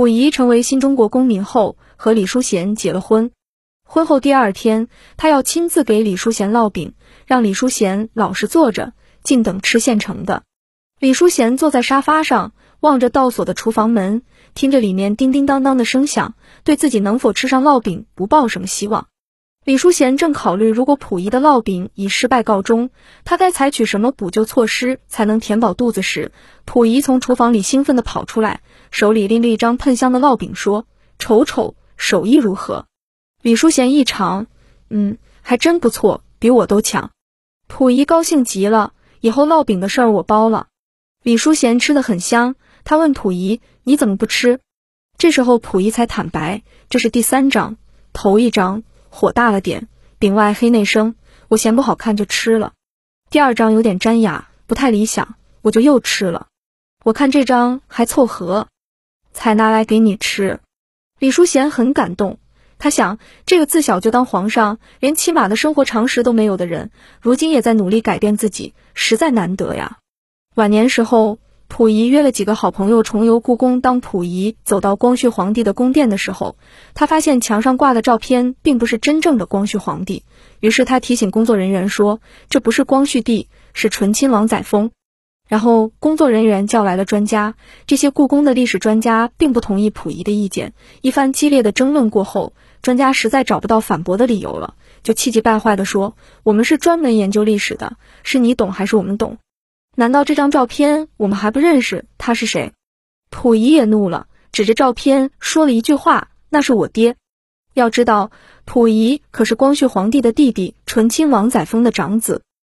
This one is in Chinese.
溥仪成为新中国公民后，和李淑贤结了婚。婚后第二天，他要亲自给李淑贤烙饼，让李淑贤老实坐着，静等吃现成的。李淑贤坐在沙发上，望着倒锁的厨房门，听着里面叮叮当当的声响，对自己能否吃上烙饼不抱什么希望。李淑贤正考虑，如果溥仪的烙饼以失败告终，他该采取什么补救措施才能填饱肚子时，溥仪从厨房里兴奋地跑出来，手里拎着一张喷香的烙饼，说：“瞅瞅，手艺如何？”李淑贤一尝，嗯，还真不错，比我都强。溥仪高兴极了，以后烙饼的事儿我包了。李淑贤吃的很香，他问溥仪：“你怎么不吃？”这时候溥仪才坦白：“这是第三章，头一章火大了点，饼外黑内生，我嫌不好看就吃了。第二张有点粘牙，不太理想，我就又吃了。我看这张还凑合，才拿来给你吃。”李淑贤很感动。他想，这个自小就当皇上，连起码的生活常识都没有的人，如今也在努力改变自己，实在难得呀。晚年时候，溥仪约了几个好朋友重游故宫。当溥仪走到光绪皇帝的宫殿的时候，他发现墙上挂的照片并不是真正的光绪皇帝，于是他提醒工作人员说：“这不是光绪帝，是醇亲王载沣。”然后工作人员叫来了专家，这些故宫的历史专家并不同意溥仪的意见。一番激烈的争论过后，专家实在找不到反驳的理由了，就气急败坏地说：“我们是专门研究历史的，是你懂还是我们懂？难道这张照片我们还不认识他是谁？”溥仪也怒了，指着照片说了一句话：“那是我爹。”要知道，溥仪可是光绪皇帝的弟弟，醇亲王载沣的长子。